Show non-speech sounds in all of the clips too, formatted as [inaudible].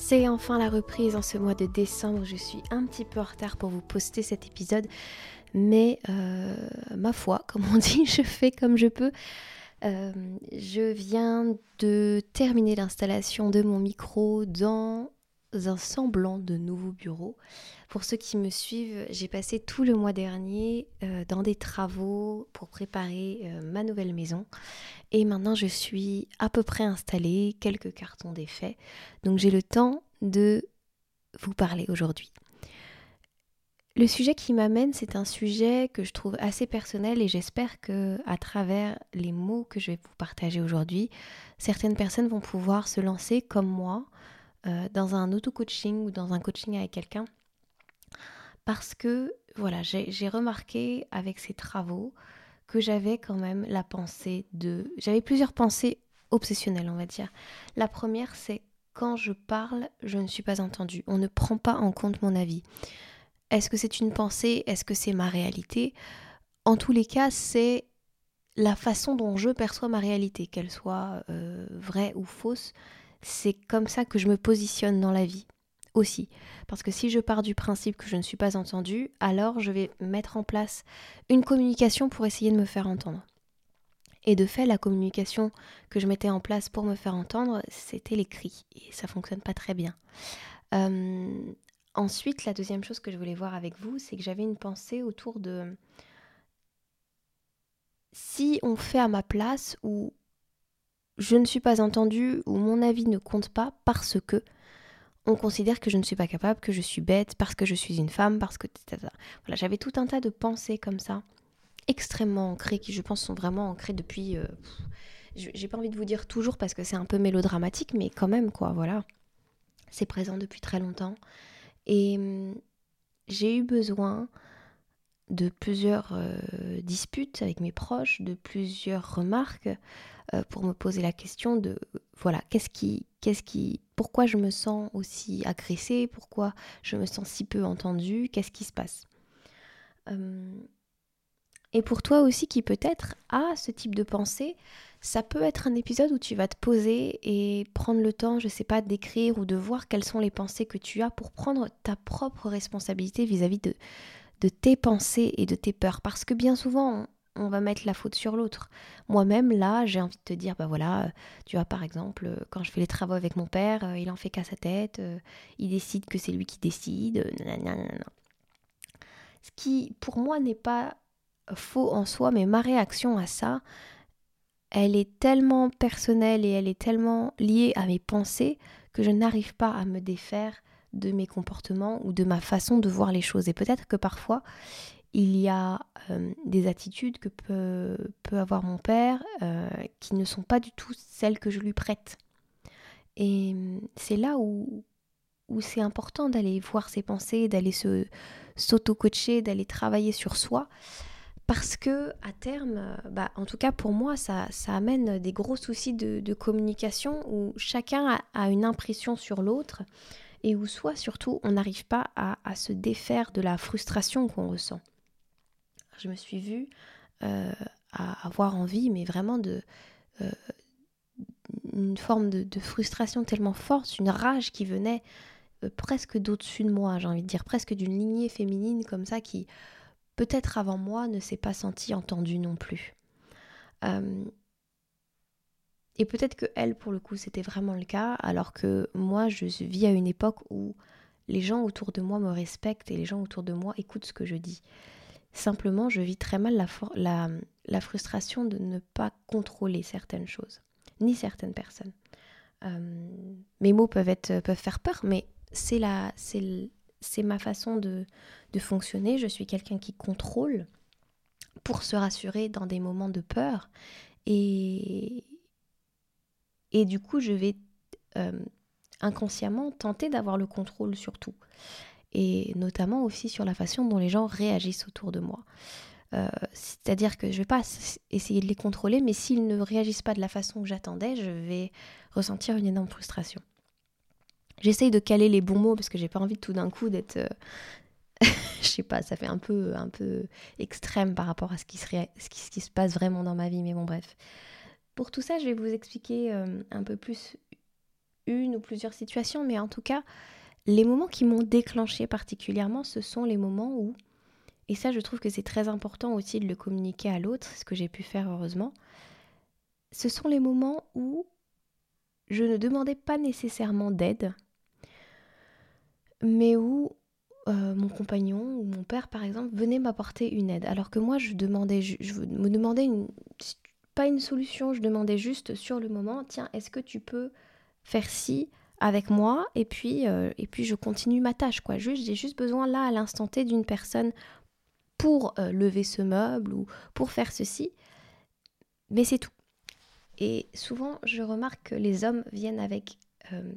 C'est enfin la reprise en ce mois de décembre. Je suis un petit peu en retard pour vous poster cet épisode, mais euh, ma foi, comme on [laughs] dit, je fais comme je peux. Euh, je viens de terminer l'installation de mon micro dans un semblant de nouveau bureau. Pour ceux qui me suivent, j'ai passé tout le mois dernier euh, dans des travaux pour préparer euh, ma nouvelle maison. Et maintenant, je suis à peu près installée, quelques cartons défaits. Donc j'ai le temps de vous parler aujourd'hui. Le sujet qui m'amène, c'est un sujet que je trouve assez personnel et j'espère que à travers les mots que je vais vous partager aujourd'hui, certaines personnes vont pouvoir se lancer comme moi euh, dans un auto-coaching ou dans un coaching avec quelqu'un parce que voilà, j'ai remarqué avec ces travaux que j'avais quand même la pensée de... J'avais plusieurs pensées obsessionnelles, on va dire. La première, c'est quand je parle, je ne suis pas entendue. On ne prend pas en compte mon avis. Est-ce que c'est une pensée? Est-ce que c'est ma réalité? En tous les cas, c'est la façon dont je perçois ma réalité, qu'elle soit euh, vraie ou fausse. C'est comme ça que je me positionne dans la vie aussi. Parce que si je pars du principe que je ne suis pas entendue, alors je vais mettre en place une communication pour essayer de me faire entendre. Et de fait, la communication que je mettais en place pour me faire entendre, c'était les cris. Et ça fonctionne pas très bien. Euh, ensuite, la deuxième chose que je voulais voir avec vous, c'est que j'avais une pensée autour de si on fait à ma place ou je ne suis pas entendue ou mon avis ne compte pas parce que on considère que je ne suis pas capable, que je suis bête, parce que je suis une femme, parce que... Voilà, j'avais tout un tas de pensées comme ça, extrêmement ancrées, qui je pense sont vraiment ancrées depuis... Euh, j'ai pas envie de vous dire toujours parce que c'est un peu mélodramatique, mais quand même, quoi, voilà. C'est présent depuis très longtemps. Et hum, j'ai eu besoin de plusieurs euh, disputes avec mes proches, de plusieurs remarques euh, pour me poser la question de voilà qu'est-ce qui qu'est-ce qui pourquoi je me sens aussi agressée, pourquoi je me sens si peu entendue, qu'est-ce qui se passe? Euh, et pour toi aussi qui peut-être a ce type de pensée, ça peut être un épisode où tu vas te poser et prendre le temps, je sais pas, d'écrire ou de voir quelles sont les pensées que tu as pour prendre ta propre responsabilité vis-à-vis de, de tes pensées et de tes peurs. Parce que bien souvent, on, va mettre la faute sur l'autre. Moi-même, là, j'ai envie de te dire, bah voilà, tu vois, par exemple, quand je fais les travaux avec mon père, euh, il en fait qu'à sa tête, euh, il décide que c'est lui qui décide, Ce qui, pour moi, n'est pas faux en soi, mais ma réaction à ça, elle est tellement personnelle et elle est tellement liée à mes pensées que je n'arrive pas à me défaire de mes comportements ou de ma façon de voir les choses. Et peut-être que parfois, il y a euh, des attitudes que peut, avoir mon père euh, qui ne sont pas du tout celles que je lui prête. Et c'est là où, c'est important d'aller voir ses pensées, d'aller se s'auto-coacher, d'aller travailler sur soi. Parce que à terme, bah, en tout cas pour moi, ça amène des gros soucis de, communication où chacun a une impression sur l'autre et où soit surtout on n'arrive pas à, se défaire de la frustration qu'on ressent. Je me suis vue euh, à avoir envie, mais vraiment de euh, une forme de, frustration tellement forte, une rage qui venait euh, presque d'au-dessus de moi, j'ai envie de dire, presque d'une lignée féminine comme ça qui peut-être avant moi ne s'est pas sentie entendue non plus. Et peut-être que elle, pour le coup, c'était vraiment le cas, alors que moi, je vis à une époque où les gens autour de moi me respectent et les gens autour de moi écoutent ce que je dis. Simplement, je vis très mal la, frustration de ne pas contrôler certaines choses, ni certaines personnes. Euh, mes mots peuvent, faire peur, mais c'est ma façon de, fonctionner. Je suis quelqu'un qui contrôle pour se rassurer dans des moments de peur. Et, et du coup, je vais euh, inconsciemment tenter d'avoir le contrôle sur tout. Et notamment aussi sur la façon dont les gens réagissent autour de moi. Euh, c'est-à-dire que je vais pas essayer de les contrôler, mais s'ils ne réagissent pas de la façon que j'attendais, je vais ressentir une énorme frustration. J'essaye de caler les bons mots parce que j'ai pas envie tout d'un coup d'être. Euh, [laughs] je sais pas, ça fait un peu, un peu extrême par rapport à ce qui, serait, ce qui, se passe vraiment dans ma vie, mais bon, bref. Pour tout ça, je vais vous expliquer un peu plus une ou plusieurs situations, mais en tout cas, les moments qui m'ont déclenché particulièrement, ce sont les moments où, et ça je trouve que c'est très important aussi de le communiquer à l'autre, ce que j'ai pu faire heureusement, ce sont les moments où je ne demandais pas nécessairement d'aide, mais où euh, mon compagnon ou mon père par exemple venait m'apporter une aide, alors que moi je demandais, je me demandais une, pas une solution, je demandais juste sur le moment, tiens, est-ce que tu peux faire ci avec moi et puis, euh, et puis je continue ma tâche. quoi. Juste, j'ai juste besoin là à l'instant T d'une personne pour euh, lever ce meuble ou pour faire ceci. Mais c'est tout. Et souvent, je remarque que les hommes viennent avec euh,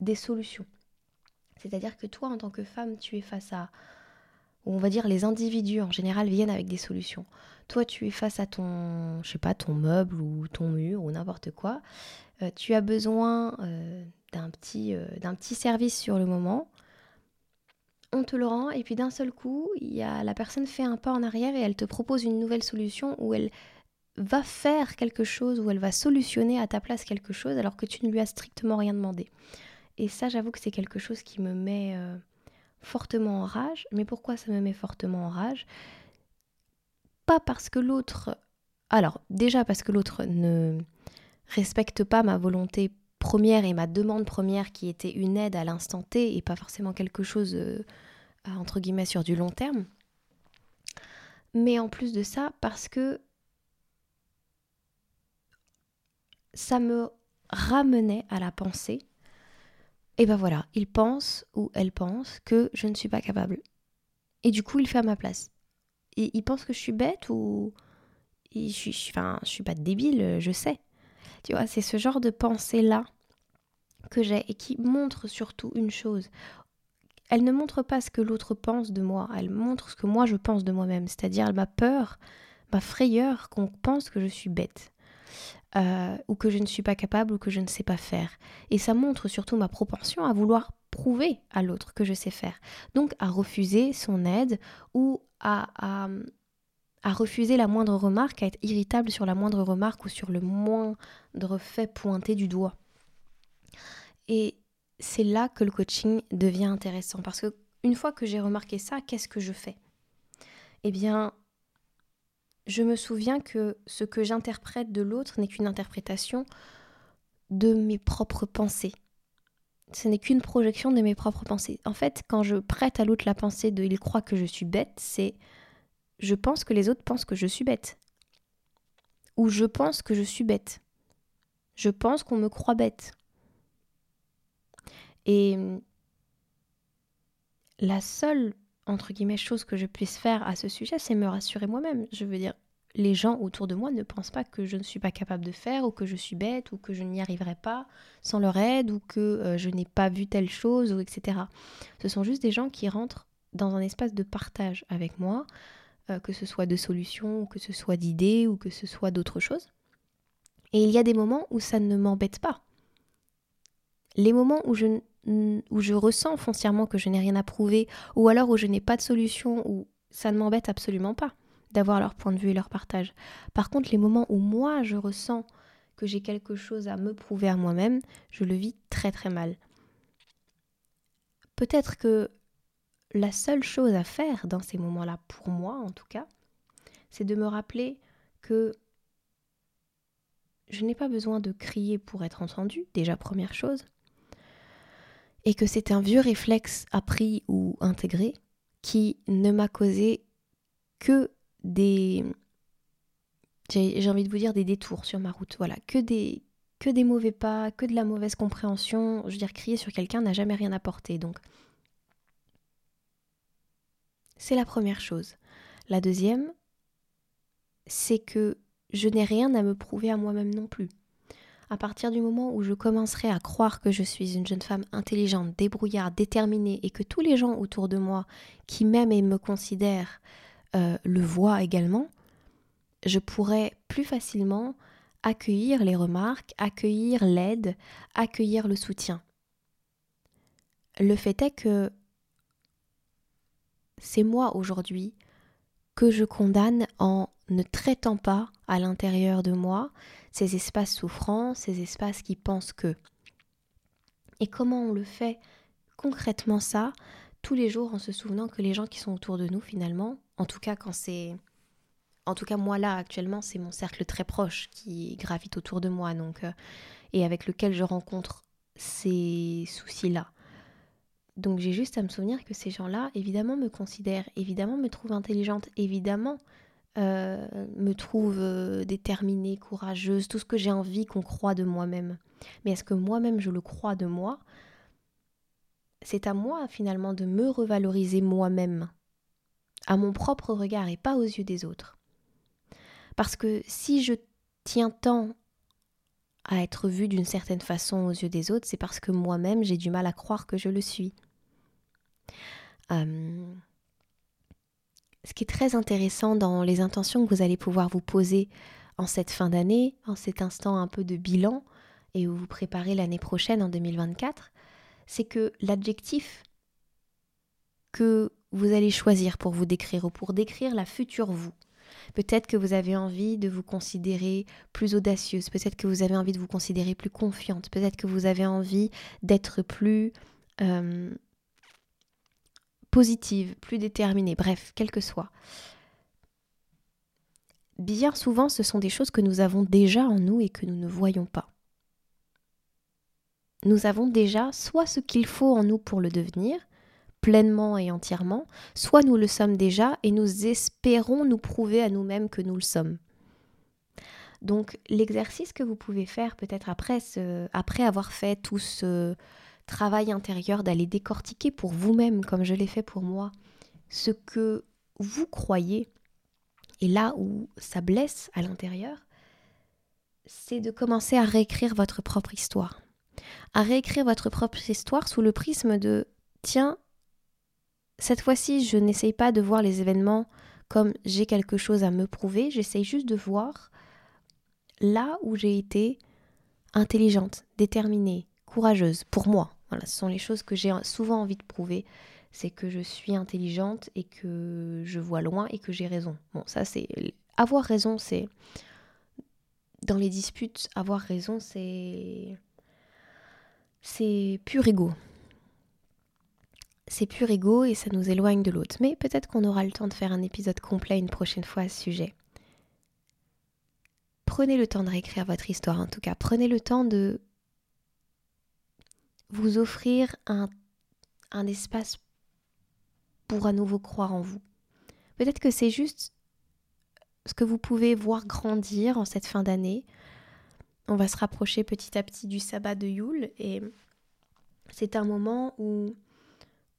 des solutions. C'est-à-dire que toi, en tant que femme, tu es face à on va dire les individus en général viennent avec des solutions. Toi, tu es face à ton, je ton meuble ou ton mur ou n'importe quoi. Tu as besoin d'un petit, euh, d'un petit service sur le moment. On te le rend et puis d'un seul coup, y a, la personne fait un pas en arrière et elle te propose une nouvelle solution où elle va faire quelque chose, où elle va solutionner à ta place quelque chose alors que tu ne lui as strictement rien demandé. Et ça, j'avoue que c'est quelque chose qui me met fortement en rage. Mais pourquoi ça me met fortement en rage? Pas parce que l'autre... Alors, déjà parce que l'autre ne respecte pas ma volonté première et ma demande première qui était une aide à l'instant T et pas forcément quelque chose, euh, entre guillemets, sur du long terme. Mais en plus de ça, parce que ça me ramenait à la pensée et ben voilà, il pense ou elle pense que je ne suis pas capable. Et du coup, il fait à ma place. Et il pense que je suis bête ou. Je suis, enfin, je suis pas débile, je sais. Tu vois, c'est ce genre de pensée-là que j'ai et qui montre surtout une chose. Elle ne montre pas ce que l'autre pense de moi, elle montre ce que moi je pense de moi-même, c'est-à-dire ma peur, ma frayeur qu'on pense que je suis bête. Euh, ou que je ne suis pas capable ou que je ne sais pas faire. Et ça montre surtout ma propension à vouloir prouver à l'autre que je sais faire. Donc à refuser son aide ou à, à, à, refuser la moindre remarque, à être irritable sur la moindre remarque ou sur le moindre fait pointé du doigt. Et c'est là que le coaching devient intéressant parce que une fois que j'ai remarqué ça, qu'est-ce que je fais? Eh bien, je me souviens que ce que j'interprète de l'autre n'est qu'une interprétation de mes propres pensées. Ce n'est qu'une projection de mes propres pensées. En fait, quand je prête à l'autre la pensée de il croit que je suis bête, c'est je pense que les autres pensent que je suis bête. Ou je pense que je suis bête. Je pense qu'on me croit bête. Et la seule entre guillemets, chose que je puisse faire à ce sujet, c'est me rassurer moi-même. Je veux dire, les gens autour de moi ne pensent pas que je ne suis pas capable de faire, ou que je suis bête, ou que je n'y arriverai pas sans leur aide, ou que euh, je n'ai pas vu telle chose, ou etc. Ce sont juste des gens qui rentrent dans un espace de partage avec moi, euh, que ce soit de solutions, que ce soit d'idées, ou que ce soit d'autres choses. Et il y a des moments où ça ne m'embête pas. Les moments où je où je ressens foncièrement que je n'ai rien à prouver, ou alors où je n'ai pas de solution, ou ça ne m'embête absolument pas d'avoir leur point de vue et leur partage. Par contre, les moments où moi je ressens que j'ai quelque chose à me prouver à moi-même, je le vis très très mal. Peut-être que la seule chose à faire dans ces moments-là, pour moi en tout cas, c'est de me rappeler que je n'ai pas besoin de crier pour être entendu, déjà première chose, et que c'est un vieux réflexe appris ou intégré qui ne m'a causé que des j'ai envie de vous dire des détours sur ma route, voilà, que des mauvais pas, que de la mauvaise compréhension, je veux dire crier sur quelqu'un n'a jamais rien apporté. Donc c'est la première chose. La deuxième, c'est que je n'ai rien à me prouver à moi-même non plus. À partir du moment où je commencerai à croire que je suis une jeune femme intelligente, débrouillarde, déterminée et que tous les gens autour de moi qui m'aiment et me considèrent euh, le voient également, je pourrai plus facilement accueillir les remarques, accueillir l'aide, accueillir le soutien. Le fait est que c'est moi aujourd'hui que je condamne en ne traitant pas à l'intérieur de moi ces espaces souffrants, ces espaces qui pensent que. Et comment on le fait concrètement ça tous les jours en se souvenant que les gens qui sont autour de nous finalement, en tout cas quand c'est en tout cas moi là actuellement c'est mon cercle très proche qui gravite autour de moi donc euh, et avec lequel je rencontre ces soucis là donc j'ai juste à me souvenir que ces gens là évidemment me considèrent évidemment me trouvent intelligente évidemment euh, me trouvent euh, déterminée courageuse tout ce que j'ai envie qu'on croit de moi-même. Mais est-ce que moi-même je le crois de moi? C'est à moi finalement de me revaloriser moi-même à mon propre regard et pas aux yeux des autres. Parce que si je tiens tant à être vue d'une certaine façon aux yeux des autres, c'est parce que moi-même j'ai du mal à croire que je le suis. Euh, ce qui est très intéressant dans les intentions que vous allez pouvoir vous poser en cette fin d'année, en cet instant un peu de bilan, et où vous préparez l'année prochaine en 2024, c'est que l'adjectif que vous allez choisir pour vous décrire ou pour décrire la future vous, Peut-être que vous avez envie de vous considérer plus audacieuse, peut-être que vous avez envie de vous considérer plus confiante, peut-être que vous avez envie d'être plus euh, positive, plus déterminée, bref, quel que soit. Bien souvent, ce sont des choses que nous avons déjà en nous et que nous ne voyons pas. Nous avons déjà soit ce qu'il faut en nous pour le devenir, pleinement et entièrement, soit nous le sommes déjà et nous espérons nous prouver à nous-mêmes que nous le sommes. Donc l'exercice que vous pouvez faire peut-être après, après avoir fait tout ce travail intérieur d'aller décortiquer pour vous-même, comme je l'ai fait pour moi, ce que vous croyez, et là où ça blesse à l'intérieur, c'est de commencer à réécrire votre propre histoire. À réécrire votre propre histoire sous le prisme de tiens, cette fois-ci, je n'essaye pas de voir les événements comme j'ai quelque chose à me prouver, j'essaye juste de voir là où j'ai été intelligente, déterminée, courageuse, pour moi. Voilà, ce sont les choses que j'ai souvent envie de prouver, c'est que je suis intelligente et que je vois loin et que j'ai raison. Bon, ça c'est... Avoir raison, c'est... Dans les disputes, avoir raison, c'est... C'est pur ego c'est pur ego et ça nous éloigne de l'autre. Mais peut-être qu'on aura le temps de faire un épisode complet une prochaine fois à ce sujet. Prenez le temps de réécrire votre histoire en tout cas. Prenez le temps de vous offrir un, un espace pour à nouveau croire en vous. Peut-être que c'est juste ce que vous pouvez voir grandir en cette fin d'année. On va se rapprocher petit à petit du sabbat de Yule et c'est un moment où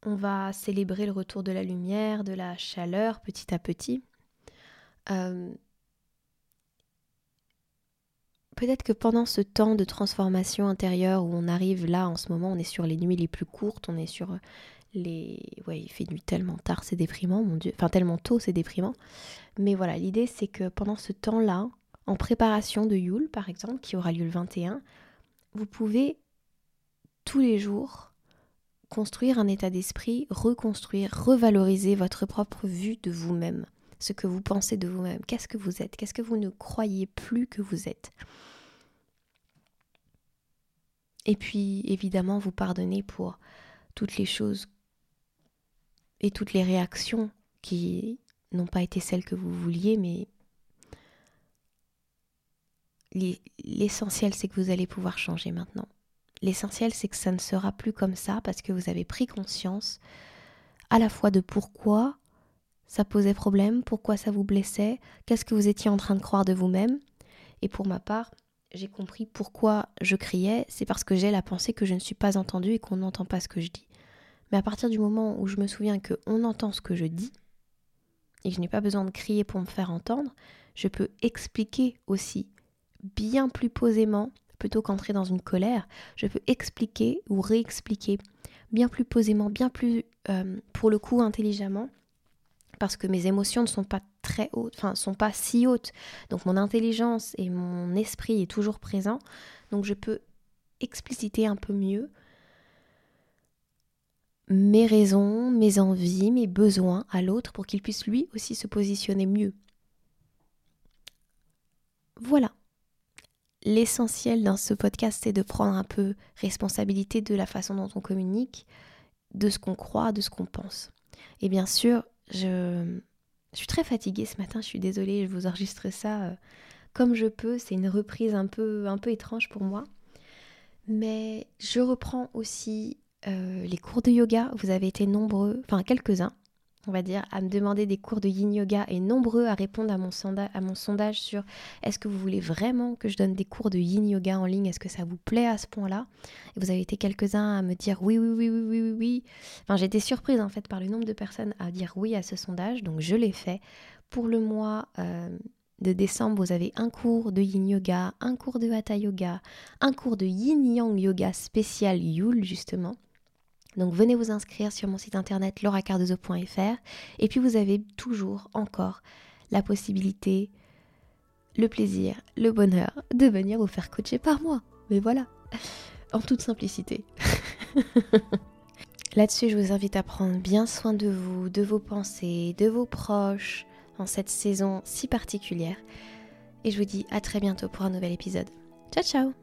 on va célébrer le retour de la lumière, de la chaleur petit à petit. Euh, peut-être que pendant ce temps de transformation intérieure où on arrive là en ce moment, on est sur les nuits les plus courtes, on est sur les... Ouais, il fait nuit tellement tard, c'est déprimant, mon Dieu. Enfin, tellement tôt, c'est déprimant. Mais voilà, l'idée c'est que pendant ce temps-là, en préparation de Yule par exemple, qui aura lieu le 21, vous pouvez tous les jours construire un état d'esprit, reconstruire, revaloriser votre propre vue de vous-même, ce que vous pensez de vous-même, qu'est-ce que vous êtes, qu'est-ce que vous ne croyez plus que vous êtes? Et puis évidemment vous pardonner pour toutes les choses et toutes les réactions qui n'ont pas été celles que vous vouliez, mais l'essentiel c'est que vous allez pouvoir changer maintenant. L'essentiel, c'est que ça ne sera plus comme ça parce que vous avez pris conscience à la fois de pourquoi ça posait problème, pourquoi ça vous blessait, qu'est-ce que vous étiez en train de croire de vous-même. Et pour ma part, j'ai compris pourquoi je criais, c'est parce que j'ai la pensée que je ne suis pas entendue et qu'on n'entend pas ce que je dis. Mais à partir du moment où je me souviens que on entend ce que je dis, et que je n'ai pas besoin de crier pour me faire entendre, je peux expliquer aussi bien plus posément, plutôt qu'entrer dans une colère, je peux expliquer ou réexpliquer bien plus posément, bien plus, euh, pour le coup, intelligemment, parce que mes émotions ne sont pas très hautes, enfin, sont pas si hautes. Donc mon intelligence et mon esprit est toujours présent. Donc je peux expliciter un peu mieux mes raisons, mes envies, mes besoins à l'autre pour qu'il puisse lui aussi se positionner mieux. Voilà. L'essentiel dans ce podcast, c'est de prendre un peu responsabilité de la façon dont on communique, de ce qu'on croit, de ce qu'on pense. Et bien sûr, je, suis très fatiguée ce matin, je suis désolée, je vous enregistre ça euh, comme je peux, c'est une reprise un peu, un peu étrange pour moi. Mais je reprends aussi euh, les cours de yoga, vous avez été nombreux, enfin quelques-uns, on va dire, à me demander des cours de yin yoga et nombreux à répondre à mon, sondage sur est-ce que vous voulez vraiment que je donne des cours de yin yoga en ligne? Est-ce que ça vous plaît à ce point-là? Et vous avez été quelques-uns à me dire oui, oui, oui, oui, oui, oui, oui. Enfin, j'ai été surprise en fait par le nombre de personnes à dire oui à ce sondage, donc je l'ai fait. Pour le mois euh, de décembre, vous avez un cours de yin yoga, un cours de hatha yoga, un cours de yin yang yoga spécial Yule justement. Donc venez vous inscrire sur mon site internet lauracardozo.fr et puis vous avez toujours encore la possibilité, le plaisir, le bonheur de venir vous faire coacher par moi. Mais voilà, [laughs] en toute simplicité. [laughs] Là-dessus, je vous invite à prendre bien soin de vous, de vos pensées, de vos proches en cette saison si particulière. Et je vous dis à très bientôt pour un nouvel épisode. Ciao ciao